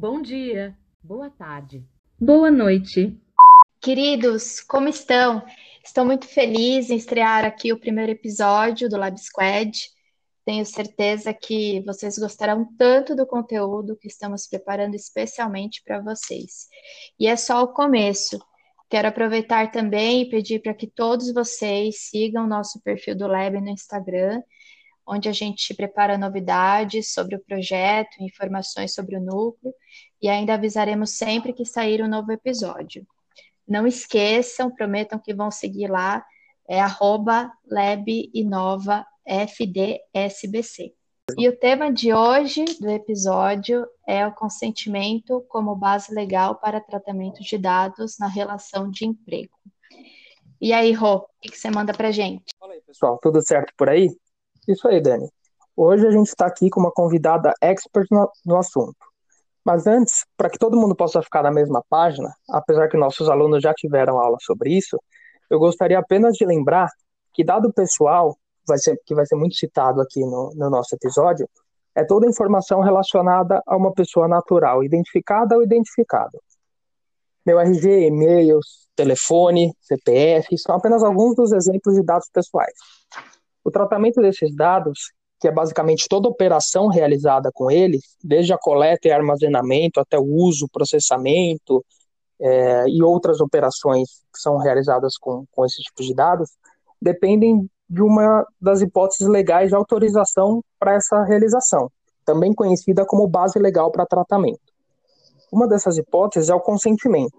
Bom dia, boa tarde, boa noite. Queridos, como estão? Estou muito feliz em estrear aqui o primeiro episódio do Lab Squad. Tenho certeza que vocês gostarão tanto do conteúdo que estamos preparando especialmente para vocês. E é só o começo. Quero aproveitar também e pedir para que todos vocês sigam o nosso perfil do Lab no Instagram, onde a gente prepara novidades sobre o projeto, informações sobre o núcleo e ainda avisaremos sempre que sair um novo episódio. Não esqueçam, prometam que vão seguir lá, é arroba FDSBC. E o tema de hoje do episódio é o consentimento como base legal para tratamento de dados na relação de emprego. E aí, Rô, o que, você manda pra gente? Fala aí, pessoal, tudo certo por aí? Isso aí, Dani. Hoje a gente está aqui com uma convidada expert no, no assunto. Mas antes, para que todo mundo possa ficar na mesma página, apesar que nossos alunos já tiveram aula sobre isso, eu gostaria apenas de lembrar que dado pessoal vai ser, que vai ser muito citado aqui no, no nosso episódio, é toda informação relacionada a uma pessoa natural, identificada ou identificado. Meu RG, e-mails, telefone, CPF, são apenas alguns dos exemplos de dados pessoais. O tratamento desses dados, que é basicamente toda operação realizada com eles, desde a coleta e armazenamento até o uso, processamento é, e outras operações que são realizadas com, com esse tipo de dados, dependem de uma das hipóteses legais de autorização para essa realização, também conhecida como base legal para tratamento. Uma dessas hipóteses é o consentimento.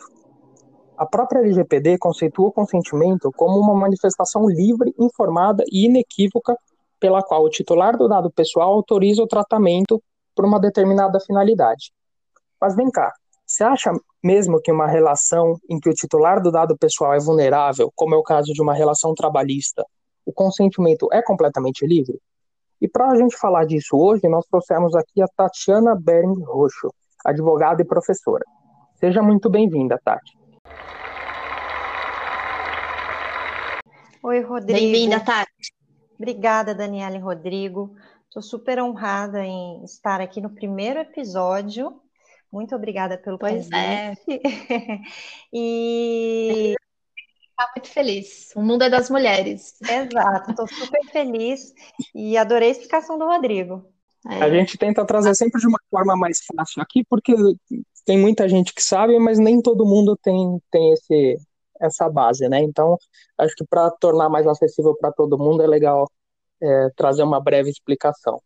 A própria LGPD conceitua o consentimento como uma manifestação livre, informada e inequívoca pela qual o titular do dado pessoal autoriza o tratamento por uma determinada finalidade. Mas vem cá, você acha mesmo que uma relação em que o titular do dado pessoal é vulnerável, como é o caso de uma relação trabalhista, o consentimento é completamente livre? E para a gente falar disso hoje, nós trouxemos aqui a Tatiana Bering Roxo, advogada e professora. Seja muito bem-vinda, Tati. Oi, Rodrigo. Bem-vinda, Tati. Obrigada, Daniela e Rodrigo. Estou super honrada em estar aqui no primeiro episódio. Muito obrigada pelo pois é. convite. É. e Está muito feliz. O mundo é das mulheres. Exato, estou super feliz e adorei a explicação do Rodrigo. É. A gente tenta trazer sempre de uma forma mais fácil aqui, porque tem muita gente que sabe, mas nem todo mundo tem, tem esse, essa base, né? Então, acho que para tornar mais acessível para todo mundo é legal é, trazer uma breve explicação.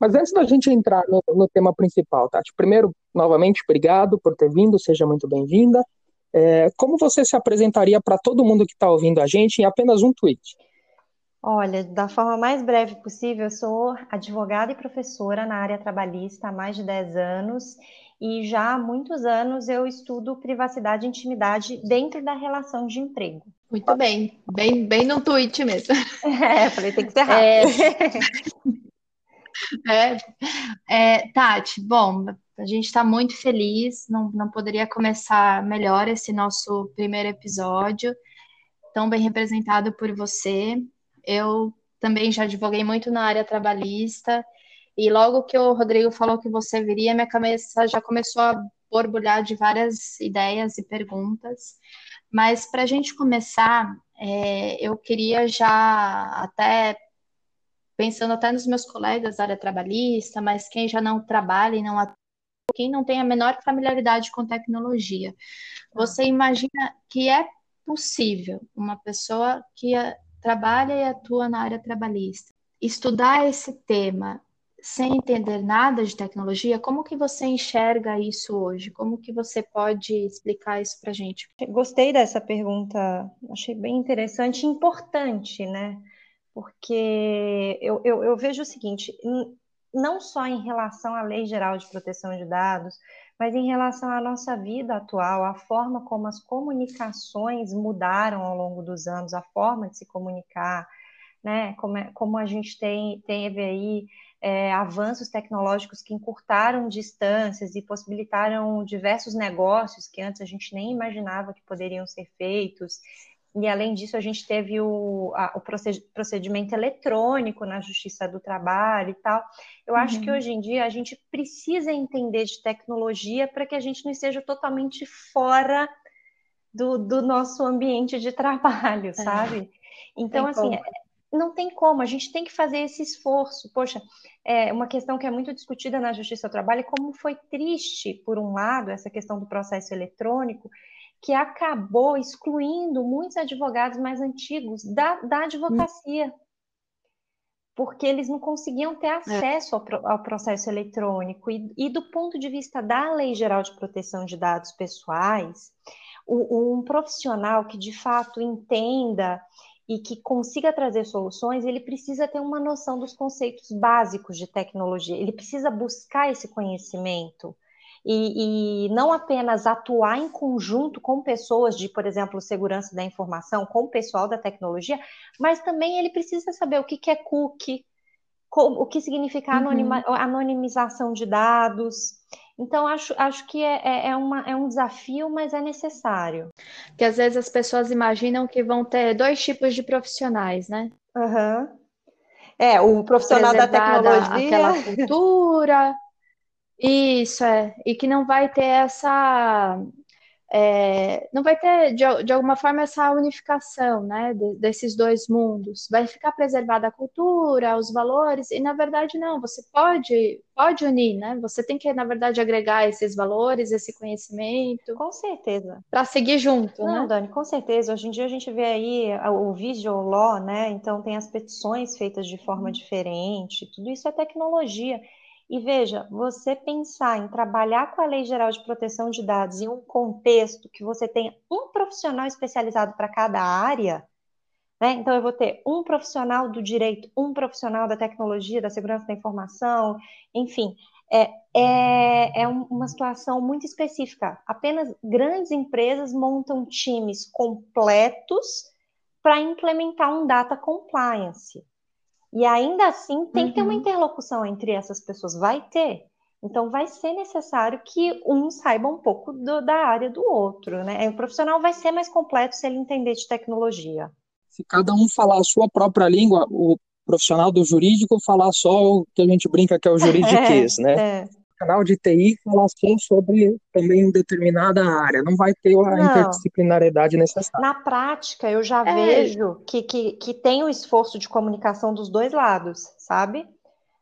Mas antes da gente entrar no, no tema principal, Tati, primeiro, novamente, obrigado por ter vindo, seja muito bem-vinda. É, como você se apresentaria para todo mundo que está ouvindo a gente em apenas um tweet? Olha, da forma mais breve possível, eu sou advogada e professora na área trabalhista há mais de 10 anos e já há muitos anos eu estudo privacidade e intimidade dentro da relação de emprego. Muito bem, bem, bem no tweet mesmo. É, falei, tem que ser rápido. É, é, é, Tati, bom, a gente está muito feliz, não, não poderia começar melhor esse nosso primeiro episódio, tão bem representado por você. Eu também já advoguei muito na área trabalhista, e logo que o Rodrigo falou que você viria, minha cabeça já começou a borbulhar de várias ideias e perguntas. Mas para a gente começar, é, eu queria já até pensando até nos meus colegas da área trabalhista, mas quem já não trabalha e não quem não tem a menor familiaridade com tecnologia. Você imagina que é possível uma pessoa que trabalha e atua na área trabalhista estudar esse tema sem entender nada de tecnologia, como que você enxerga isso hoje? Como que você pode explicar isso para gente? Gostei dessa pergunta, achei bem interessante e importante, né? Porque eu, eu, eu vejo o seguinte, não só em relação à Lei Geral de Proteção de Dados, mas em relação à nossa vida atual, a forma como as comunicações mudaram ao longo dos anos, a forma de se comunicar, né? Como, é, como a gente tem, teve aí é, avanços tecnológicos que encurtaram distâncias e possibilitaram diversos negócios que antes a gente nem imaginava que poderiam ser feitos. e além disso, a gente teve o, a, o procedimento eletrônico na Justiça do Trabalho e tal. Eu acho que uhum. hoje em dia a gente precisa entender de tecnologia para que a gente não esteja totalmente fora do, do nosso ambiente de trabalho, é. sabe? Então, assim, como. Não tem como, a gente tem que fazer esse esforço. Poxa, é uma questão que é muito discutida na Justiça do Trabalho, como foi triste, por um lado, essa questão do processo eletrônico, que acabou excluindo muitos advogados mais antigos da, da advocacia, porque eles não conseguiam ter é. acesso ao, ao processo eletrônico. E, e, do ponto de vista da Lei Geral de Proteção de Dados Pessoais, o, um profissional que de fato entenda e que consiga trazer soluções, ele precisa ter uma noção dos conceitos básicos de tecnologia, ele precisa buscar esse conhecimento e, e, não apenas atuar em conjunto com pessoas de, por exemplo, segurança da informação, com o pessoal da tecnologia, mas também ele precisa saber o que, que é cookie, o que significa anonima, uhum. anonimização de dados. Então, acho, acho que é, é, é, uma, é um desafio, mas é necessário. Que às vezes as pessoas imaginam que vão ter dois tipos de profissionais, né? Uhum. É, o profissional da tecnologia. Aquela cultura, isso, é. E que não vai ter essa. É, não vai ter, de, de alguma forma, essa unificação né, de, desses dois mundos. Vai ficar preservada a cultura, os valores, e na verdade não, você pode, pode unir, né? Você tem que, na verdade, agregar esses valores, esse conhecimento. Com certeza. Para seguir junto, não, né? Dani, com certeza. Hoje em dia a gente vê aí o visual law, né? Então tem as petições feitas de forma uhum. diferente, tudo isso é tecnologia. E veja, você pensar em trabalhar com a Lei Geral de Proteção de Dados em um contexto que você tenha um profissional especializado para cada área, né? Então, eu vou ter um profissional do direito, um profissional da tecnologia, da segurança da informação, enfim, é, é, é uma situação muito específica. Apenas grandes empresas montam times completos para implementar um data compliance. E ainda assim tem uhum. que ter uma uhum. interlocução entre essas pessoas, vai ter. Então vai ser necessário que um saiba um pouco do, da área do outro, né? O profissional vai ser mais completo se ele entender de tecnologia. Se cada um falar a sua própria língua, o profissional do jurídico falar só o que a gente brinca que é o juridiquês, é, né? É canal de TI falar só sobre também determinada área, não vai ter a não. interdisciplinariedade necessária. Na prática, eu já é. vejo que, que, que tem o esforço de comunicação dos dois lados, sabe?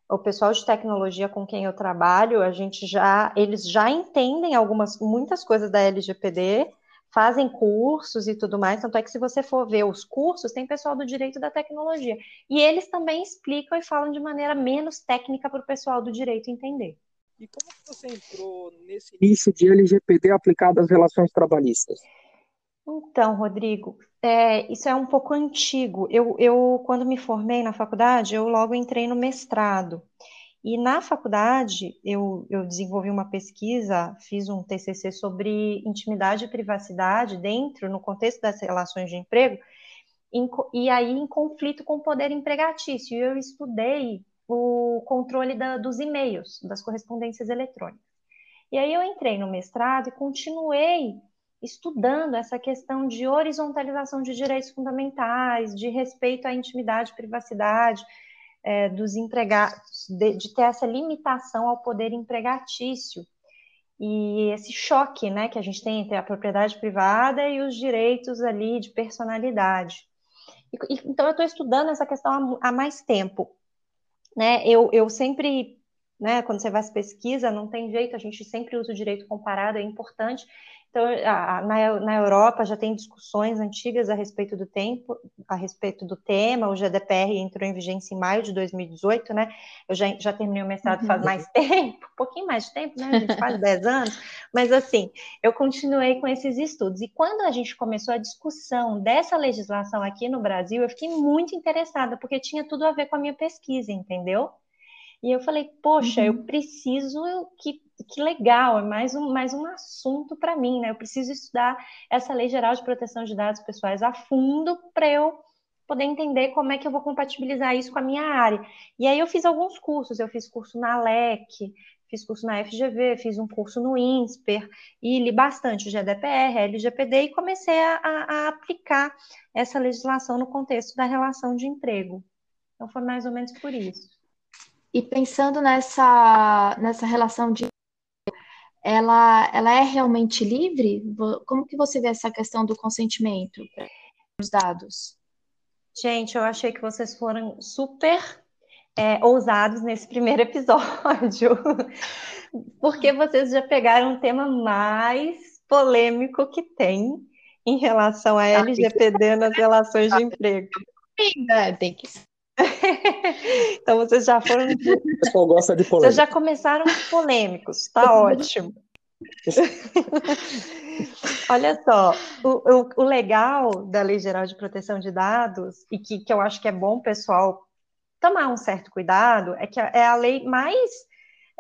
O pessoal de tecnologia com quem eu trabalho, a gente já, eles já entendem algumas, muitas coisas da LGPD, fazem cursos e tudo mais, tanto é que se você for ver os cursos, tem pessoal do direito da tecnologia. E eles também explicam e falam de maneira menos técnica para o pessoal do direito entender. E como que você entrou nesse início de LGPD aplicado às relações trabalhistas? Então, Rodrigo, é, isso é um pouco antigo. Eu, eu, quando me formei na faculdade, eu logo entrei no mestrado. E na faculdade, eu, eu desenvolvi uma pesquisa, fiz um TCC sobre intimidade e privacidade dentro, no contexto das relações de emprego, em, e aí em conflito com o poder empregatício. E eu estudei o controle da, dos e-mails, das correspondências eletrônicas. E aí eu entrei no mestrado e continuei estudando essa questão de horizontalização de direitos fundamentais, de respeito à intimidade e privacidade é, dos empregados, de, de, ter essa limitação ao poder empregatício e esse choque né, que a gente tem entre a propriedade privada e os direitos ali de personalidade. E, então eu estou estudando essa questão há, há mais tempo né? Eu, eu sempre, né, quando você faz pesquisa, não tem jeito, a gente sempre usa o direito comparado, é importante. Então, a, na, na Europa já tem discussões antigas a respeito do tempo, a respeito do tema. O GDPR entrou em vigência em maio de 2018, né? Eu já, já terminei o mestrado faz uhum. mais tempo, um pouquinho mais de tempo, né? A gente faz 10 anos. Mas, assim, eu continuei com esses estudos. E quando a gente começou a discussão dessa legislação aqui no Brasil, eu fiquei muito interessada, porque tinha tudo a ver com a minha pesquisa, entendeu? E eu falei, poxa, uhum. eu preciso que, que legal, é mais um, mais um assunto para mim, né? Eu preciso estudar essa Lei Geral de Proteção de Dados Pessoais a fundo para eu poder entender como é que eu vou compatibilizar isso com a minha área. E aí eu fiz alguns cursos, eu fiz curso na LEC, fiz curso na FGV, fiz um curso no INSPER e li bastante o GDPR, LGPD e comecei a, a, aplicar essa legislação no contexto da relação de emprego. Então foi mais ou menos por isso. E pensando nessa, nessa relação de ela, ela é realmente livre? Como que você vê essa questão do consentimento os dados? Gente, eu achei que vocês foram super é, ousados nesse primeiro episódio, porque vocês já pegaram um tema mais polêmico que tem em relação a LGPD nas relações de emprego. Tem que então vocês já foram. O pessoal gosta de polêmica. Vocês já começaram polêmicos, tá ótimo. Olha só, o, o, o, legal da Lei Geral de Proteção de Dados, e que, que eu acho que é bom o pessoal tomar um certo cuidado, é que é a lei mais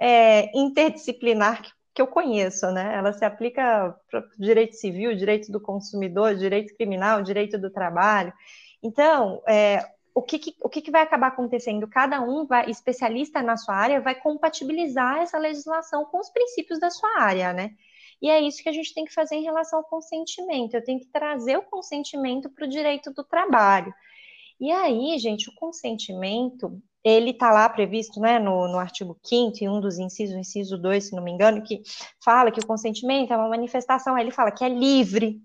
é, interdisciplinar que, que eu conheço, né? Ela se aplica para direito civil, direito do consumidor, direito criminal, direito do trabalho. Então, é, o que, que, o que, que vai acabar acontecendo? Cada um vai, especialista na sua área, vai compatibilizar essa legislação com os princípios da sua área, né? E é isso que a gente tem que fazer em relação ao consentimento. Eu tenho que trazer o consentimento para o direito do trabalho. E aí, gente, o consentimento, ele está lá previsto né, no, no artigo 5 em um dos incisos, inciso 2, se não me engano, que fala que o consentimento é uma manifestação, aí ele fala que é livre,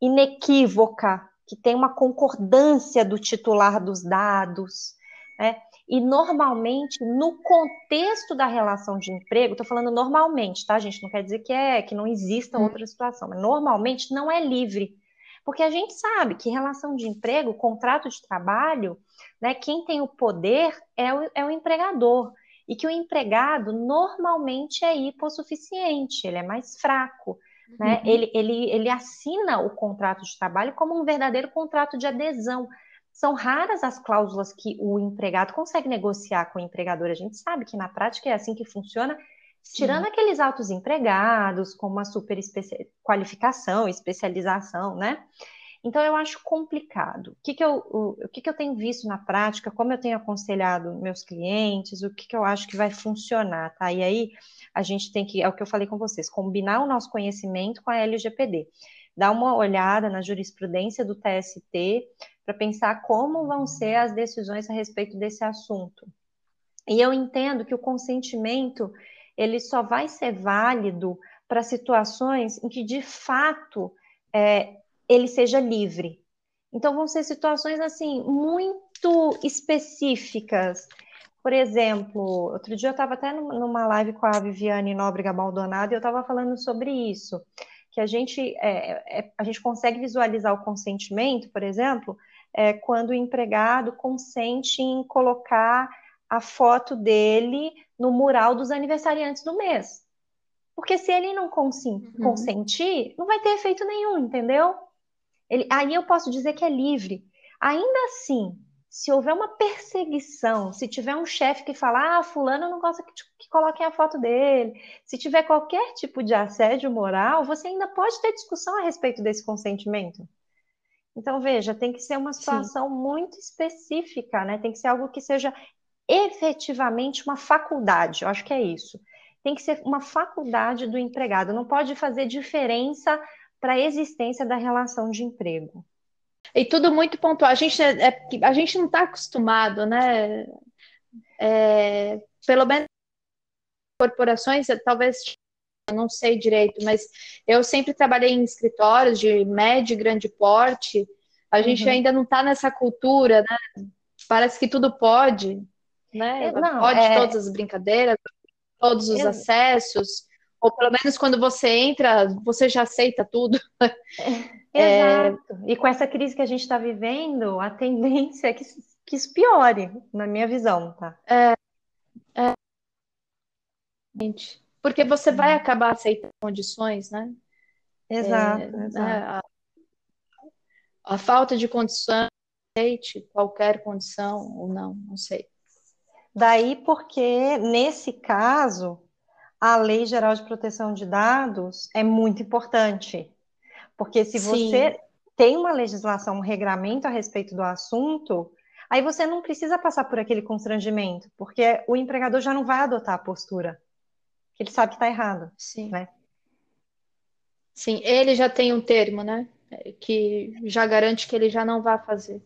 inequívoca, que tem uma concordância do titular dos dados, né? E normalmente, no contexto da relação de emprego, estou falando normalmente, tá, gente? Não quer dizer que é que não exista hum. outra situação, mas normalmente não é livre. Porque a gente sabe que relação de emprego, contrato de trabalho, né, quem tem o poder é o, é o empregador. E que o empregado normalmente é hipossuficiente, ele é mais fraco. Né? Uhum. Ele, ele, ele assina o contrato de trabalho como um verdadeiro contrato de adesão. São raras as cláusulas que o empregado consegue negociar com o empregador. A gente sabe que na prática é assim que funciona, Sim. tirando aqueles altos empregados com uma super especi qualificação, especialização, né? Então, eu acho complicado. O que, que, eu, o, o que, que eu tenho visto na prática, como eu tenho aconselhado meus clientes, o que, que eu acho que vai funcionar, tá? E aí, a gente tem que, é o que eu falei com vocês, combinar o nosso conhecimento com a LGPD. Dar uma olhada na jurisprudência do TST para pensar como vão ser as decisões a respeito desse assunto. E eu entendo que o consentimento, ele só vai ser válido para situações em que, de fato, é, ele seja livre. Então, vão ser situações assim muito específicas. Por exemplo, outro dia eu estava até numa live com a Viviane Nóbrega Maldonado e eu estava falando sobre isso, que a gente, é, é, a gente consegue visualizar o consentimento, por exemplo, é, quando o empregado consente em colocar a foto dele no mural dos aniversariantes do mês. Porque se ele não uhum. consentir, uhum. não vai ter efeito nenhum, entendeu? Ele, aí eu posso dizer que é livre. Ainda assim, se houver uma perseguição, se tiver um chefe que fala, ah, fulano não gosta que, que coloquem a foto dele, se tiver qualquer tipo de assédio moral, você ainda pode ter discussão a respeito desse consentimento. Então, veja, tem que ser uma situação Sim. muito específica, né? Tem que ser algo que seja efetivamente uma faculdade, eu acho que é isso. Tem que ser uma faculdade do empregado, não pode fazer diferença para a existência da relação de emprego. E tudo muito pontual. A gente, é, é a gente não está acostumado, né? É, pelo menos corporações, talvez não sei direito, mas eu sempre trabalhei em escritórios de médio e grande porte. A gente uhum. ainda não está nessa cultura, né? Parece que tudo pode, né? Não, pode é... todas as brincadeiras, todos os eu... acessos ou pelo menos quando você entra, você já aceita tudo. É, exato. E com essa crise que a gente está vivendo, a tendência é que, que isso piore, na minha visão, tá? É, é, porque você vai uhum. acabar aceitando condições, né? Exato, é, exato. A, a, falta de condição, aceite qualquer condição ou não, não sei. Daí porque, nesse caso, a Lei Geral de Proteção de Dados é muito importante. Porque se Sim. você tem uma legislação, um regramento a respeito do assunto, aí você não precisa passar por aquele constrangimento, porque o empregador já não vai adotar a postura. que ele sabe que está errado. Sim. Né? Sim, ele já tem um termo, né? Que já garante que ele já não vai fazer.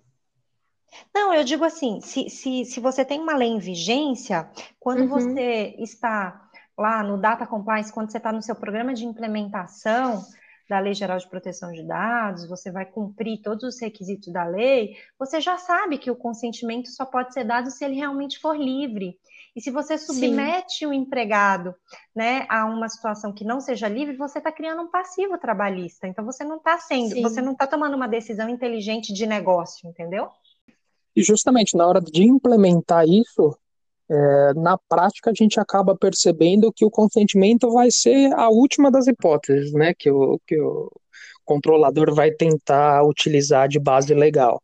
Não, eu digo assim, se, se, se você tem uma lei em vigência, quando Uhum. você está lá no Data Compliance, quando você está no seu programa de implementação da Lei Geral de Proteção de Dados, você vai cumprir todos os requisitos da lei, você já sabe que o consentimento só pode ser dado se ele realmente for livre. E se você submete o empregado né, a uma situação que não seja livre, você está criando um passivo trabalhista. Então você não está sendo, Sim. você não está tomando uma decisão inteligente de negócio, entendeu? E justamente na hora de implementar isso, é, na prática a gente acaba percebendo que o consentimento vai ser a última das hipóteses, né? Que o, que o controlador vai tentar utilizar de base legal.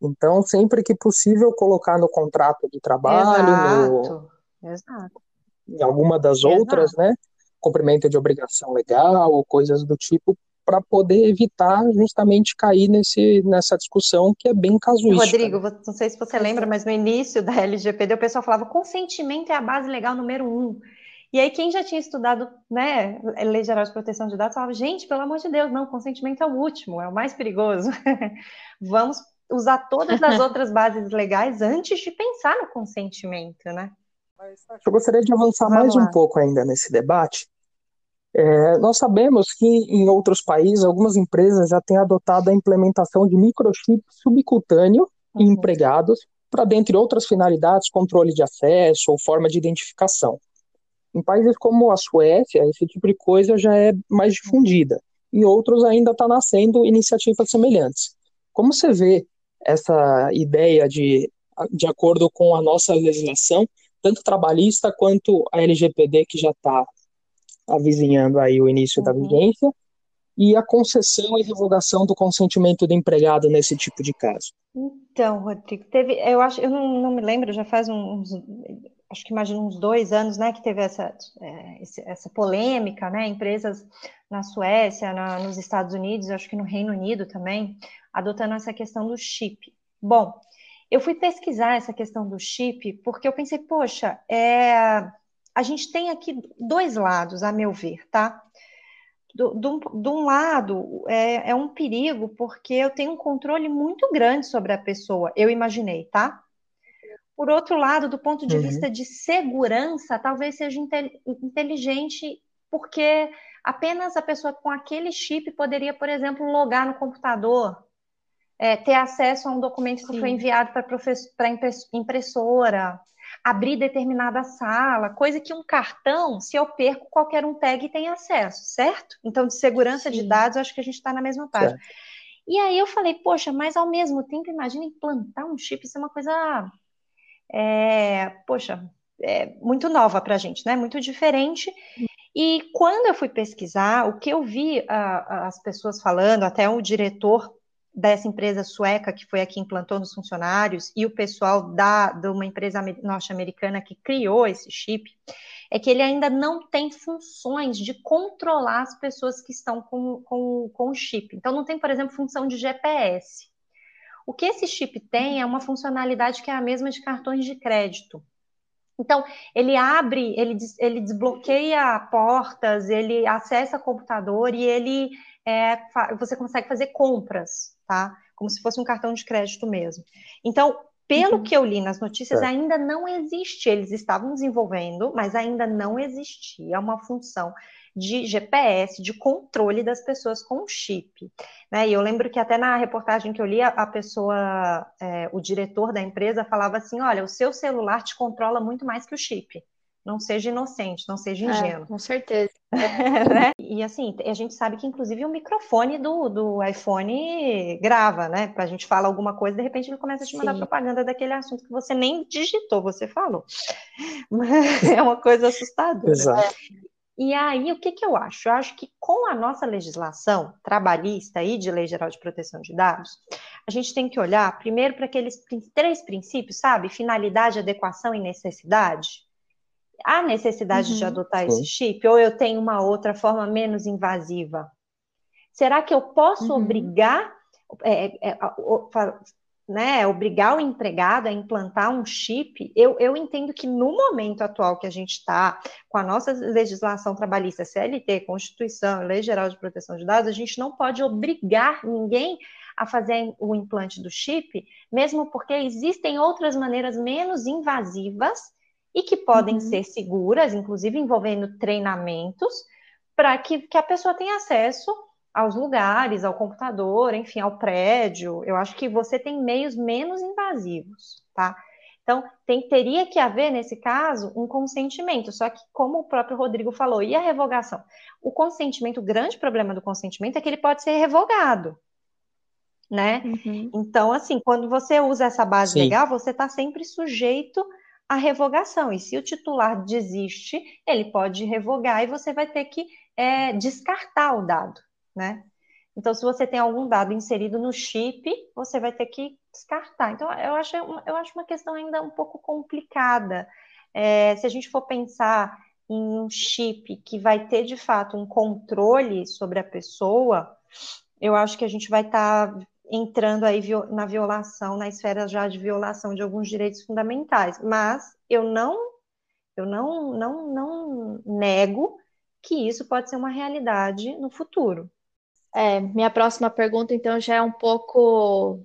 Então, sempre que possível, colocar no contrato de trabalho, no, Exato, exato. em alguma das outras, né? Cumprimento de obrigação legal ou coisas do tipo, para poder evitar justamente cair nesse, nessa discussão que é bem casuística. Rodrigo, vo- não sei se você lembra, mas no início da LGPD o pessoal falava consentimento é a base legal número um. E aí quem já tinha estudado, né, Lei Geral de Proteção de Dados falava, gente, pelo amor de Deus, não, consentimento é o último, é o mais perigoso. Vamos usar todas as outras bases legais antes de pensar no consentimento, né? Eu gostaria de avançar Vamos mais lá. um pouco ainda nesse debate. É, nós sabemos que em outros países, algumas empresas já têm adotado a implementação de microchip subcutâneo em Uhum. empregados para, dentre outras finalidades, controle de acesso ou forma de identificação. Em países como a Suécia, esse tipo de coisa já é mais difundida. Em outros ainda está nascendo iniciativas semelhantes. Como você vê essa ideia de, de acordo com a nossa legislação, tanto trabalhista quanto a LGPD, que já está avizinhando aí o início da Uhum. vigência, e a concessão e revogação do consentimento do empregado nesse tipo de caso. Então, Rodrigo, teve, eu acho, eu não, não me lembro, já faz uns, acho que imagino uns dois anos, né, que teve essa, é, essa polêmica, né, empresas na Suécia, na- nos Estados Unidos, acho que no Reino Unido também, adotando essa questão do chip. Bom, eu fui pesquisar essa questão do chip porque eu pensei, poxa, é, a gente tem aqui dois lados, a meu ver, tá? do, do, de um lado, é, é um perigo, porque eu tenho um controle muito grande sobre a pessoa, eu imaginei, tá? Por outro lado, do ponto de Uhum. vista de segurança, talvez seja inte- inteligente, porque apenas a pessoa com aquele chip poderia, por exemplo, logar no computador, é, ter acesso a um documento que Sim. foi enviado para a impressora, abrir determinada sala, coisa que um cartão, se eu perco, qualquer um pega e tem acesso, certo? Então, de segurança de Sim. dados, eu acho que a gente está na mesma página. E aí eu falei, poxa, mas ao mesmo tempo, imagina implantar um chip, isso é uma coisa, é, poxa, é muito nova para a gente, né? Muito diferente. E quando eu fui pesquisar, o que eu vi ah, as pessoas falando, até o diretor dessa empresa sueca que foi aqui implantou nos funcionários e o pessoal da de uma empresa ame- norte-americana que criou esse chip, é que ele ainda não tem funções de controlar as pessoas que estão com, com, com o chip. Então, não tem, por exemplo, função de GPS. O que esse chip tem é uma funcionalidade que é a mesma de cartões de crédito. Então, ele abre, ele, ele desbloqueia portas, ele acessa computador e ele é, você consegue fazer compras, tá? Como se fosse um cartão de crédito mesmo. Então, pelo Uhum. que eu li nas notícias, Certo. ainda não existe. Eles estavam desenvolvendo, mas ainda não existia uma função de GPS, de controle das pessoas com chip. Né? E eu lembro que até na reportagem que eu li, a, a pessoa, é, o diretor da empresa falava assim: olha, o seu celular te controla muito mais que o chip. Não seja inocente, não seja É, ingênuo. com certeza. né? E assim, a gente sabe que inclusive o microfone do, do iPhone grava, né? Pra gente falar alguma coisa, de repente ele começa a te mandar Sim. propaganda daquele assunto que você nem digitou, você falou. É uma coisa assustadora. Exato. E aí, o que que eu acho? Eu acho que com a nossa legislação trabalhista e de Lei Geral de Proteção de Dados, a gente tem que olhar primeiro para aqueles três princípios, sabe? Finalidade, adequação e necessidade. Há necessidade de Uhum. adotar Sim. esse chip ou eu tenho uma outra forma menos invasiva? Será que eu posso Uhum. obrigar, é, é, o- né, obrigar o empregado a implantar um chip, eu, eu entendo que no momento atual que a gente está, com a nossa legislação trabalhista, CLT, Constituição, Lei Geral de Proteção de Dados, a gente não pode obrigar ninguém a fazer o implante do chip, mesmo porque existem outras maneiras menos invasivas e que podem uhum. ser seguras, inclusive envolvendo treinamentos, para que, que a pessoa tenha acesso aos lugares, ao computador, enfim, ao prédio. Eu acho que você tem meios menos invasivos, tá? Então, tem, teria que haver, nesse caso, um consentimento. Só que, como o próprio Rodrigo falou, e a revogação? O consentimento, o grande problema do consentimento é que ele pode ser revogado, né? Uhum. Então, assim, quando você usa essa base Sim. legal, você está sempre sujeito à revogação. E se o titular desiste, ele pode revogar e você vai ter que é, descartar o dado né? Então, se você tem algum dado inserido no chip, você vai ter que descartar. Então, eu acho, eu acho uma questão ainda um pouco complicada. É, se a gente for pensar em um chip que vai ter, de fato, um controle sobre a pessoa, eu acho que a gente vai estar tá entrando aí na violação, na esfera já de violação de alguns direitos fundamentais. Mas eu não, eu não, não, não nego que isso pode ser uma realidade no futuro. É, minha próxima pergunta, então, já é um pouco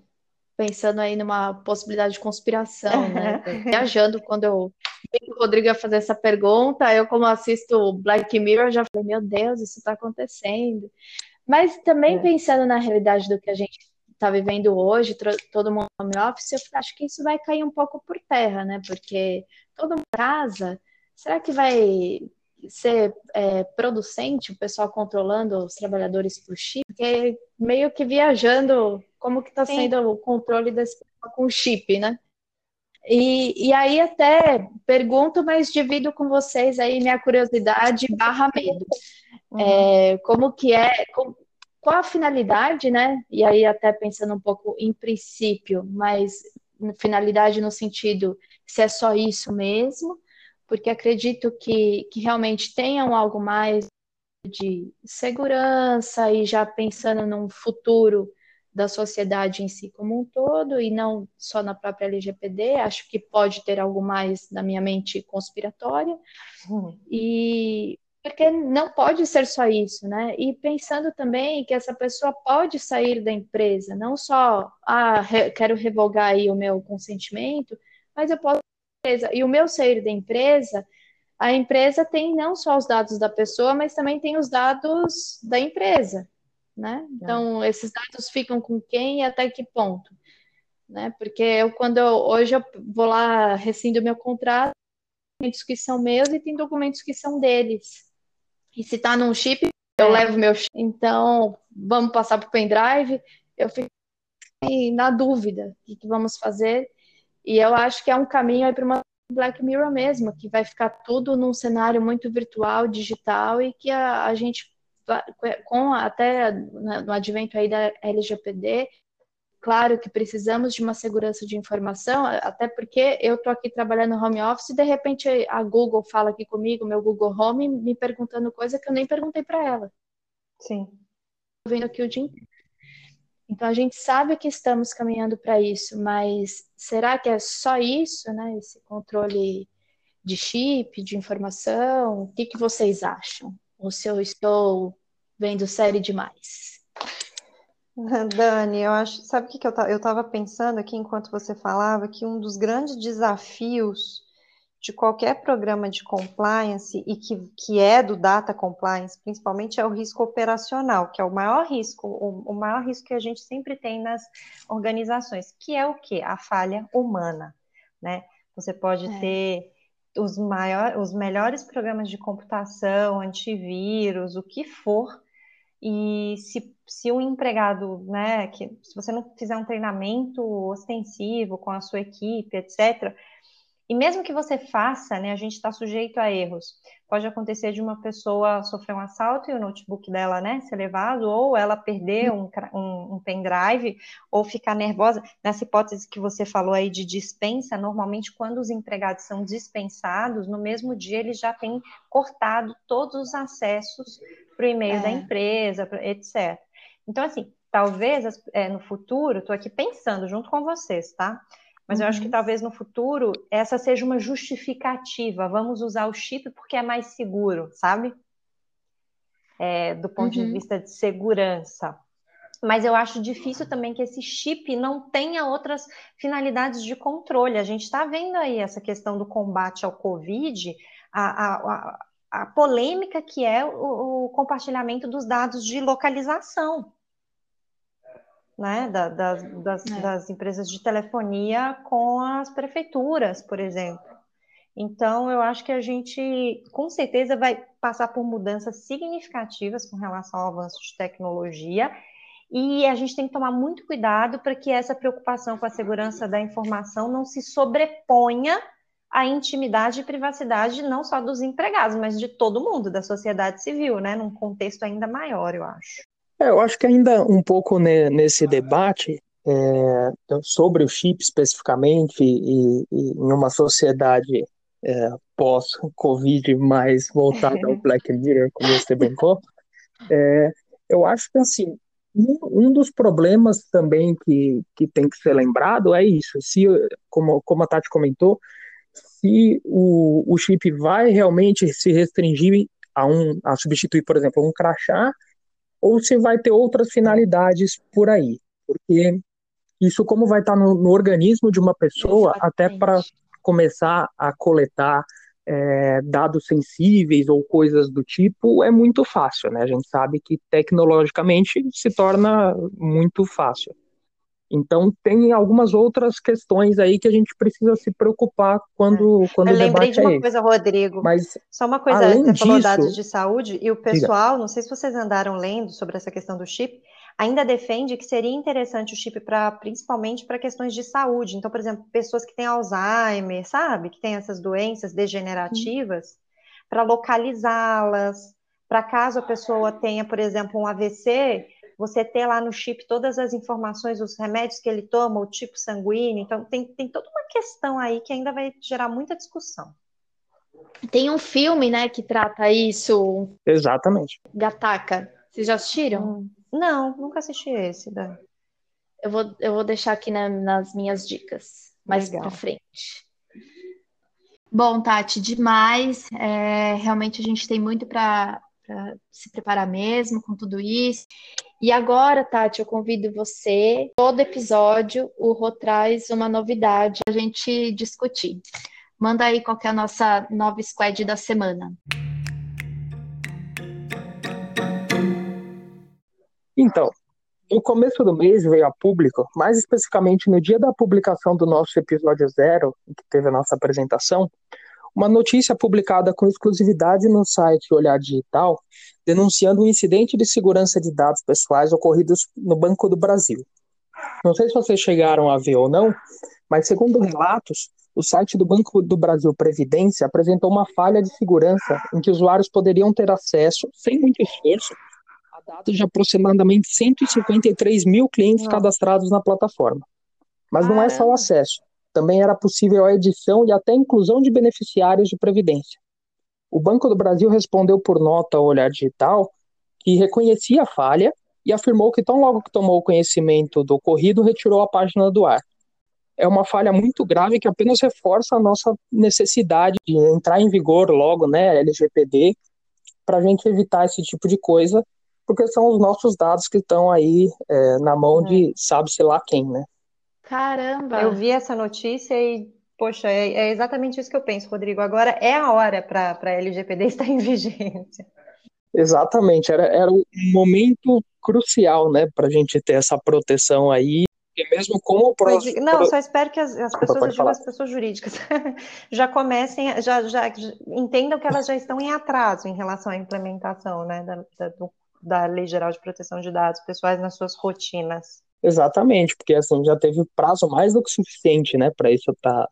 pensando aí numa possibilidade de conspiração, né? Viajando quando eu vi que o Rodrigo ia fazer essa pergunta, eu, como assisto Black Mirror, já falei, meu Deus, isso está acontecendo. Mas também é. pensando na realidade do que a gente está vivendo hoje, todo mundo home office, eu acho que isso vai cair um pouco por terra, né? Porque todo mundo casa, será que vai ser é, producente, o pessoal controlando os trabalhadores por chip, porque meio que viajando como que está sendo o controle desse com chip, né? E, e aí até pergunto, mas divido com vocês aí minha curiosidade barra medo. Uhum. É, como que é, com, qual a finalidade, né? E aí até pensando um pouco em princípio, mas finalidade no sentido se é só isso mesmo, porque acredito que, que realmente tenham algo mais de segurança e já pensando num futuro da sociedade em si como um todo e não só na própria LGPD, acho que pode ter algo mais na minha mente conspiratória. Uhum. E porque não pode ser só isso, né? E pensando também que essa pessoa pode sair da empresa, não só, ah, quero revogar aí o meu consentimento, mas eu posso. E o meu sair da empresa, a empresa tem não só os dados da pessoa, mas também tem os dados da empresa, né? Então, é. esses dados ficam com quem e até que ponto, né? Porque eu, quando eu, hoje eu vou lá, rescindo meu contrato, documentos que são meus e tem documentos que são deles. E se tá num chip, eu é. levo meu chip. Então, vamos passar para o pendrive. Eu fico na dúvida o que, que vamos fazer. E eu acho que é um caminho aí para uma Black Mirror mesmo, que vai ficar tudo num cenário muito virtual, digital, e que a, a gente, com até no advento aí da LGPD, claro que precisamos de uma segurança de informação, até porque eu estou aqui trabalhando no home office e de repente a Google fala aqui comigo, meu Google Home, me perguntando coisa que eu nem perguntei para ela. Sim. Estou vendo aqui o dia inteiro. Então a gente sabe que estamos caminhando para isso, mas será que é só isso, né? Esse controle de chip, de informação? O que, que vocês acham? Ou se eu estou vendo série demais? Dani, eu acho, sabe o que, que eu, estava pensando aqui enquanto você falava que um dos grandes desafios de qualquer programa de compliance e que, que é do data compliance, principalmente é o risco operacional, que é o maior risco, o, o maior risco que a gente sempre tem nas organizações, que é o que? A falha humana, né? Você pode é. ter os, maior, os melhores programas de computação, antivírus, o que for, e se, se um empregado, né, que se você não fizer um treinamento ostensivo com a sua equipe, etc., e mesmo que você faça, né, a gente está sujeito a erros. Pode acontecer de uma pessoa sofrer um assalto e o notebook dela, né, ser levado, ou ela perder um, um, um pendrive, ou ficar nervosa. Nessa hipótese que você falou aí de dispensa, normalmente quando os empregados são dispensados, no mesmo dia eles já têm cortado todos os acessos para o e-mail é. da empresa, etc. Então, assim, talvez é, no futuro, estou aqui pensando junto com vocês, tá? Mas uhum. eu acho que uhum. talvez no futuro essa seja uma justificativa. Vamos usar o chip porque é mais seguro, sabe? É, do ponto uhum. de vista de segurança. Mas eu acho difícil também que esse chip não tenha outras finalidades de controle. A gente está vendo aí essa questão do combate ao Covid, a, a, a, a polêmica que é o, o compartilhamento dos dados de localização né, da, das, das, é. das, empresas de telefonia com as prefeituras, por exemplo. Então, eu acho que a gente, com certeza, vai passar por mudanças significativas com relação ao avanço de tecnologia, e a gente tem que tomar muito cuidado para que essa preocupação com a segurança da informação não se sobreponha à intimidade e privacidade não só dos empregados, mas de todo mundo, da sociedade civil, né, num contexto ainda maior, eu acho. É, eu acho que ainda um pouco ne, nesse debate é, sobre o chip especificamente e, e em uma sociedade é, pós-Covid mais voltada ao Black Mirror, como você brincou, é, eu acho que assim um, um, dos problemas também que, que tem que ser lembrado é isso. Se, como, como a Tati comentou, se o, o chip vai realmente se restringir a, um, a substituir, por exemplo, um crachá ou se vai ter outras finalidades por aí. Porque isso, como vai estar no, no organismo de uma pessoa, Exatamente. até para começar a coletar é, dados sensíveis ou coisas do tipo, é muito fácil, né? A gente sabe que tecnologicamente se torna muito fácil. Então tem algumas outras questões aí que a gente precisa se preocupar quando, é. quando Eu lembrei de uma é coisa, Rodrigo. Mas, Só uma coisa, você disso, falou dados de saúde, e o pessoal, diga. não sei se vocês andaram lendo sobre essa questão do chip, ainda defende que seria interessante o chip para principalmente para questões de saúde. Então, por exemplo, pessoas que têm Alzheimer, sabe? Que têm essas doenças degenerativas, para localizá-las, para caso a pessoa tenha, por exemplo, um AVC, você ter lá no chip todas as informações, os remédios que ele toma, o tipo sanguíneo. Então, tem, tem toda uma questão aí que ainda vai gerar muita discussão. Tem um filme, né, que trata isso. Exatamente. Gataca. Vocês já assistiram? Hum. Não, nunca assisti esse. Eu, vou, eu vou deixar aqui na, nas minhas dicas, mais Legal. pra frente. Bom, Tati, demais. É, realmente a gente tem muito para se preparar mesmo com tudo isso. E agora, Tati, eu convido você, todo episódio, o Rô traz uma novidade a gente discutir. Manda aí qual é a nossa nova squad da semana. Então, no começo do mês veio a público, mais especificamente no dia da publicação do nosso episódio zero, que teve a nossa apresentação, uma notícia publicada com exclusividade no site Olhar Digital, denunciando um incidente de segurança de dados pessoais ocorridos no Banco do Brasil. Não sei se vocês chegaram a ver ou não, mas segundo relatos, o site do Banco do Brasil Previdência apresentou uma falha de segurança em que usuários poderiam ter acesso, sem muito esforço, a dados de aproximadamente 153 mil clientes Nossa. cadastrados na plataforma. Mas não é só o acesso também era possível a edição e até a inclusão de beneficiários de previdência. O Banco do Brasil respondeu por nota ao Olhar Digital que reconhecia a falha e afirmou que, tão logo que tomou conhecimento do ocorrido, retirou a página do ar. É uma falha muito grave que apenas reforça a nossa necessidade de entrar em vigor logo, né, LGPD, para a gente evitar esse tipo de coisa, porque são os nossos dados que estão aí é, na mão de é. sabe-se lá quem, né? Caramba! Eu vi essa notícia e, poxa, é, é exatamente isso que eu penso, Rodrigo. Agora é a hora para a LGPD estar em vigência. Exatamente, era, era um momento crucial, né, para a gente ter essa proteção aí, e mesmo com o próximo. Não, só espero que as, as pessoas, eu digo as pessoas jurídicas, já comecem, já, já entendam que elas já estão em atraso em relação à implementação, né, da, da, do, da Lei Geral de Proteção de Dados Pessoais nas suas rotinas. Exatamente, porque assim já teve prazo mais do que suficiente, né, para isso tá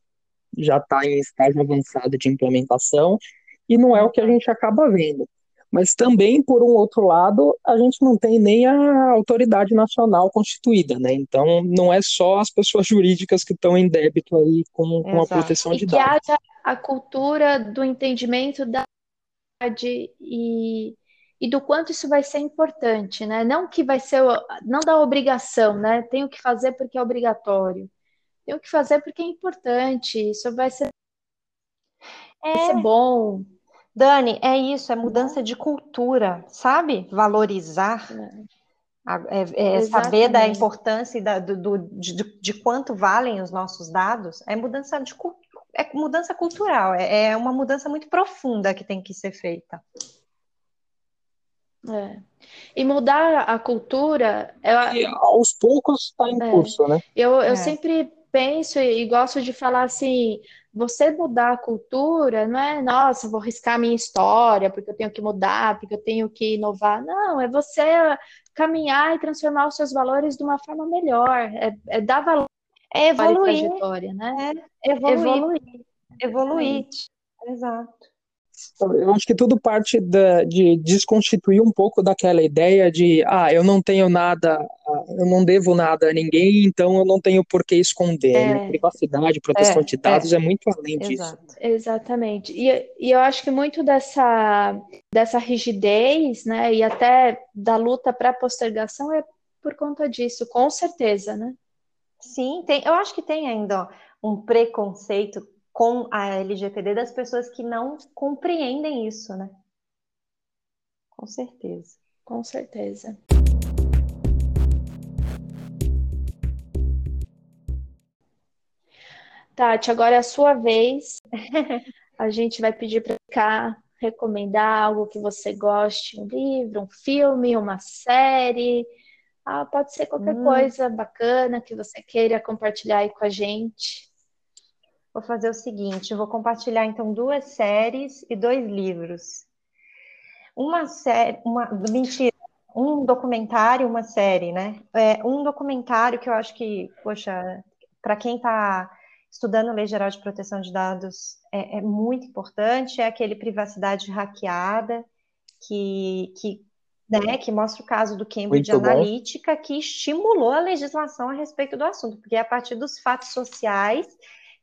já tá em estágio avançado de implementação e não é o que a gente acaba vendo. Mas também, por um outro lado, a gente não tem nem a autoridade nacional constituída, né? Então, não é só as pessoas jurídicas que estão em débito aí com, com a proteção de dados. E que haja a cultura do entendimento da e, e do quanto isso vai ser importante, né? Não que vai ser, não da obrigação, né? Tenho que fazer porque é obrigatório. Tenho que fazer porque é importante. Isso vai ser, é. vai ser bom. Dani, é isso, é mudança de cultura, sabe? Valorizar. É, é, é saber da importância e da, do, do de, de, quanto valem os nossos dados é mudança de é mudança cultural, é, é uma mudança muito profunda que tem que ser feita. É. E mudar a cultura. E aos poucos está em é. curso, né? Eu, eu é. sempre penso e, e gosto de falar assim: você mudar a cultura não é, nossa, vou riscar minha história porque eu tenho que mudar, porque eu tenho que inovar. Não, é você caminhar e transformar os seus valores de uma forma melhor, é, é dar valor é evoluir, trajetória, né? É evoluir. Evoluir. evoluir. Exato. Eu acho que tudo parte da, de desconstituir um pouco daquela ideia de, ah, eu não tenho nada, eu não devo nada a ninguém, então eu não tenho por que esconder. É. Né? Privacidade, proteção é, de dados é, é muito além Exato. disso. Exatamente. E, e eu acho que muito dessa, dessa rigidez, né, e até da luta para postergação é por conta disso, com certeza, né? Sim, tem, eu acho que tem ainda um preconceito com a LGPD das pessoas que não compreendem isso, né? Com certeza. Com certeza. Tati, agora é a sua vez. A gente vai pedir para ficar recomendar algo que você goste, um livro, um filme, uma série. Ah, pode ser qualquer hum. coisa bacana que você queira compartilhar aí com a gente. Vou fazer o seguinte, vou compartilhar então duas séries e dois livros. Uma série, uma mentira, um documentário, uma série, né? É, um documentário que eu acho que, poxa, para quem está estudando a Lei Geral de Proteção de Dados é, é, muito importante, é aquele Privacidade Hackeada, que, que, né, que mostra o caso do Cambridge muito Analytica, bom. que estimulou a legislação a respeito do assunto, porque é a partir dos fatos sociais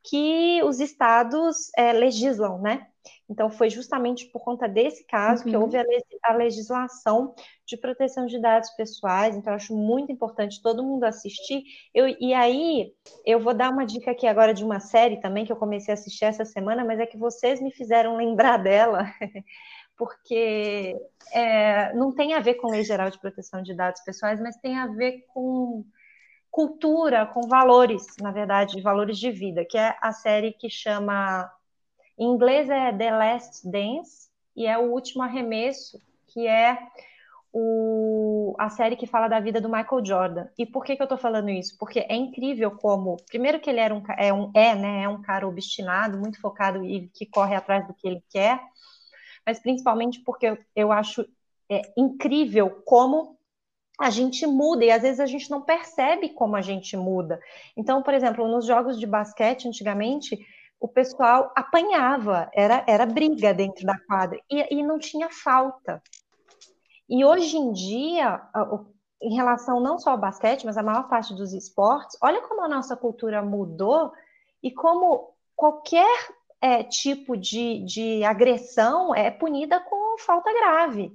que os estados é, legislam, né? Então, foi justamente por conta desse caso uhum. que houve a, a, legislação de proteção de dados pessoais. Então, acho muito importante todo mundo assistir. Eu, e aí, eu vou dar uma dica aqui agora de uma série também que eu comecei a assistir essa semana, mas é que vocês me fizeram lembrar dela, porque é, não tem a ver com Lei Geral de Proteção de Dados Pessoais, mas tem a ver com cultura, com valores, na verdade, valores de vida, que é a série que chama, em inglês é The Last Dance, e é o último arremesso, que é o, a série que fala da vida do Michael Jordan. E por que, que eu tô falando isso? Porque é incrível como, primeiro que ele era um, é, um, é, né, é um cara obstinado, muito focado e que corre atrás do que ele quer, mas principalmente porque eu, eu acho é, incrível como a gente muda e às vezes a gente não percebe como a gente muda. Então, por exemplo, nos jogos de basquete, antigamente, o pessoal apanhava, era, era briga dentro da quadra e, e não tinha falta. E hoje em dia, em relação não só ao basquete, mas a maior parte dos esportes, olha como a nossa cultura mudou e como qualquer é, tipo de, de agressão é punida com falta grave.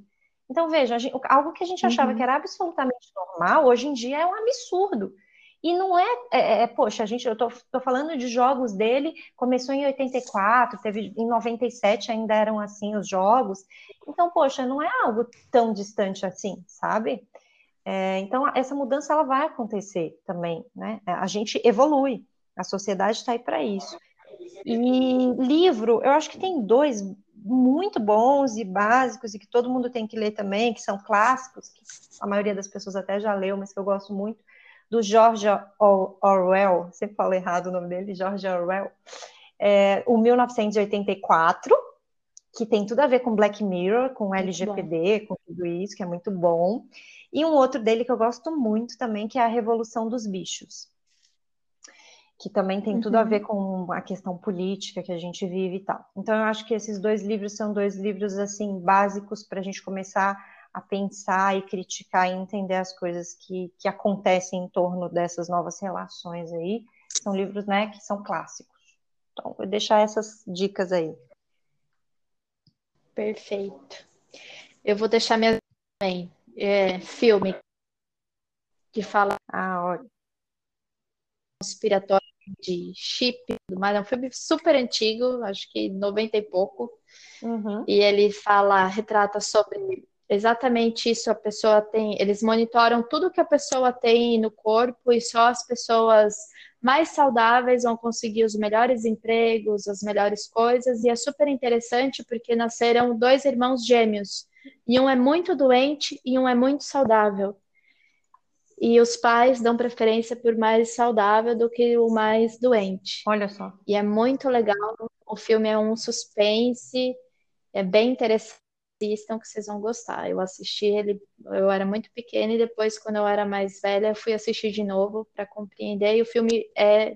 Então, veja, gente, algo que a gente achava uhum. que era absolutamente normal, hoje em dia é um absurdo. E não é, é, é poxa, a gente, eu tô, tô, falando de jogos dele, começou em 84, teve em 97 ainda eram assim os jogos. Então, poxa, não é algo tão distante assim, sabe? É, então, essa mudança ela vai acontecer também, né? A gente evolui, a sociedade está aí para isso. E livro, eu acho que tem dois muito bons e básicos e que todo mundo tem que ler também, que são clássicos, que a maioria das pessoas até já leu, mas que eu gosto muito, do George Orwell, sempre falo errado o nome dele, George Orwell, é, o 1984, que tem tudo a ver com Black Mirror, com LGPD, com tudo isso, que é muito bom. E um outro dele que eu gosto muito também, que é A Revolução dos Bichos que também tem tudo a ver uhum. com a questão política que a gente vive e tal. Então, eu acho que esses dois livros são dois livros, assim, básicos para a gente começar a pensar e criticar e entender as coisas que, que acontecem em torno dessas novas relações aí. São livros, né, que são clássicos. Então, vou deixar essas dicas aí. Perfeito. Eu vou deixar minha também. É, filme que fala Ah, olha. conspiratório de chip, mais. É um filme super antigo, acho que 90 e pouco. Uhum. E ele fala, retrata sobre exatamente isso. A pessoa tem, eles monitoram tudo que a pessoa tem no corpo e só as pessoas mais saudáveis vão conseguir os melhores empregos, as melhores coisas. E é super interessante porque nasceram dois irmãos gêmeos. E um é muito doente e um é muito saudável. E os pais dão preferência por mais saudável do que o mais doente. Olha só. E é muito legal. O filme é um suspense, é bem interessante. Assistam que vocês vão gostar. Eu assisti ele, eu era muito pequena e depois, quando eu era mais velha, eu fui assistir de novo para compreender. E o filme é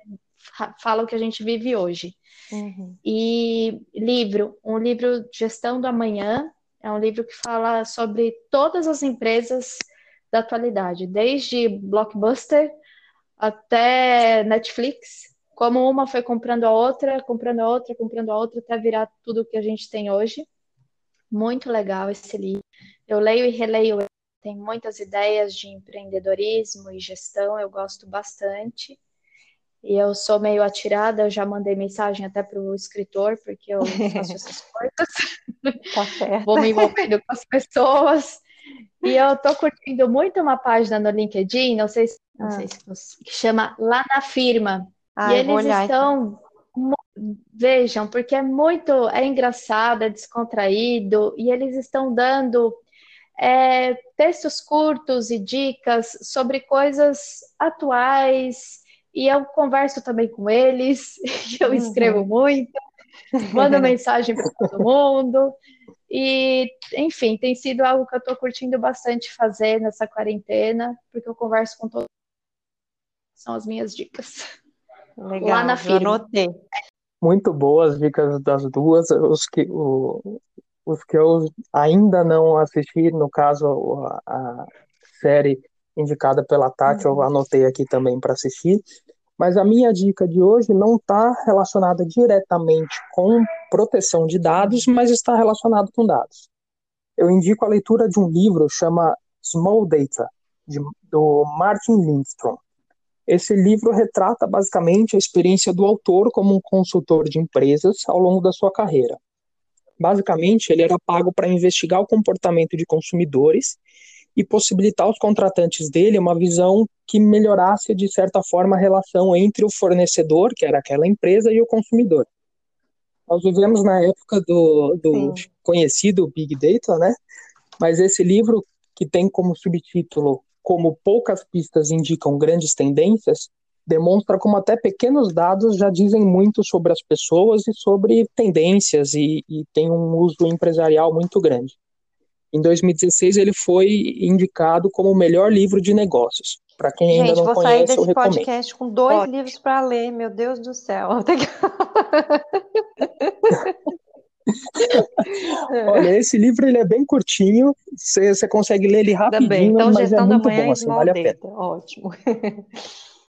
fala o que a gente vive hoje. Uhum. E livro, um livro Gestão do Amanhã, é um livro que fala sobre todas as empresas da atualidade, desde Blockbuster até Netflix, como uma foi comprando a outra, comprando a outra, comprando a outra, até virar tudo o que a gente tem hoje. Muito legal esse livro. Eu leio e releio, ele, tem muitas ideias de empreendedorismo e gestão, eu gosto bastante. E eu sou meio atirada, eu já mandei mensagem até para o escritor, porque eu faço essas coisas. Tá certo. Vou me envolvendo com as pessoas. E eu tô curtindo muito uma página no LinkedIn, não sei se, não Ah. sei se você, que chama Lá na Firma. Ah, e eles então. estão, vejam, porque é muito, é engraçado, é descontraído, e eles estão dando é, textos curtos e dicas sobre coisas atuais, e eu converso também com eles, eu Uhum. escrevo muito, mando mensagem para todo mundo, e enfim, tem sido algo que eu estou curtindo bastante fazer nessa quarentena, porque eu converso com todos, são as minhas dicas. Legal, Lá na firma. anotei. Muito boas dicas das duas. Os que, o- os que eu ainda não assisti, no caso, a, a série indicada pela Tati, eu anotei aqui também para assistir. Mas a minha dica de hoje não está relacionada diretamente com proteção de dados, mas está relacionado com dados. Eu indico a leitura de um livro chama Small Data, de- do Martin Lindstrom. Esse livro retrata basicamente a experiência do autor como um consultor de empresas ao longo da sua carreira. Basicamente, ele era pago para investigar o comportamento de consumidores e possibilitar aos contratantes dele uma visão que melhorasse, de certa forma, a relação entre o fornecedor, que era aquela empresa, e o consumidor. Nós vivemos na época do, do conhecido Big Data, né? Mas esse livro, que tem como subtítulo Como poucas pistas indicam grandes tendências, demonstra como até pequenos dados já dizem muito sobre as pessoas e sobre tendências e, e tem um uso empresarial muito grande. Em 2016, ele foi indicado como o melhor livro de negócios. Para quem ainda Gente, não vou sair conhece, desse podcast com dois Ótimo. livros para ler, meu Deus do céu. Olha, esse livro ele é bem curtinho, você consegue ler ele Ainda rapidinho, Então, mas é gestão da muito manhã bom, e assim, vale a pena. Ótimo.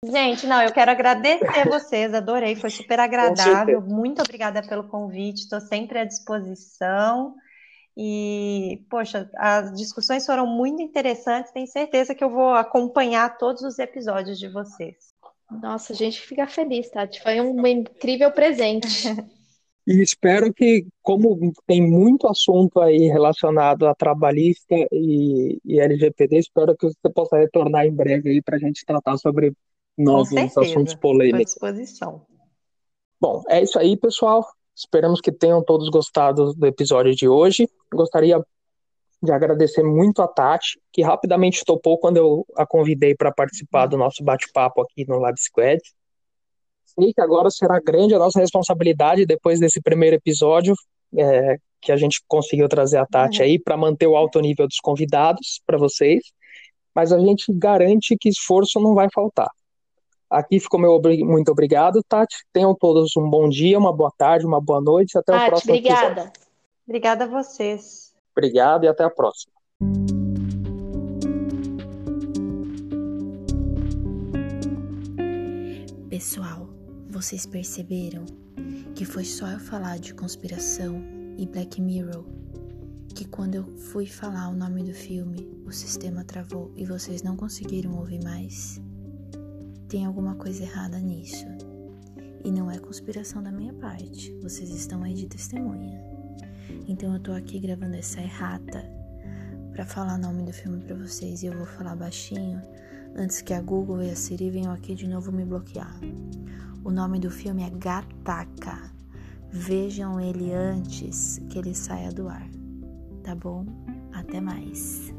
Gente, não, eu quero agradecer vocês, adorei, foi super agradável. Muito obrigada pelo convite, estou sempre à disposição. E, poxa, as discussões foram muito interessantes, tenho certeza que eu vou acompanhar todos os episódios de vocês. Nossa, a gente fica feliz, Tati. Foi um incrível presente. E espero que, como tem muito assunto aí relacionado a trabalhista e, e LGPD, espero que você possa retornar em breve aí para a gente tratar sobre Com novos certeza, assuntos estou à polêmicos. disposição. Bom, é isso aí, pessoal. Esperamos que tenham todos gostado do episódio de hoje. Gostaria de agradecer muito a Tati, que rapidamente topou quando eu a convidei para participar do nosso bate-papo aqui no Lab Squad. Sei que agora será grande a nossa responsabilidade depois desse primeiro episódio, é, que a gente conseguiu trazer a Tati aí para manter o alto nível dos convidados para vocês, mas a gente garante que esforço não vai faltar. Aqui ficou meu obri- muito obrigado, Tati. Tenham todos um bom dia, uma boa tarde, uma boa noite. Até o Tati, próximo episódio. obrigada. Obrigada a vocês. Obrigado e até a próxima. Pessoal, vocês perceberam que foi só eu falar de conspiração e Black Mirror que quando eu fui falar o nome do filme, o sistema travou e vocês não conseguiram ouvir mais? Tem alguma coisa errada nisso. E não é conspiração da minha parte. Vocês estão aí de testemunha. Então eu tô aqui gravando essa errata para falar o nome do filme para vocês e eu vou falar baixinho antes que a Google e a Siri venham aqui de novo me bloquear. O nome do filme é Gataca. Vejam ele antes que ele saia do ar. Tá bom? Até mais.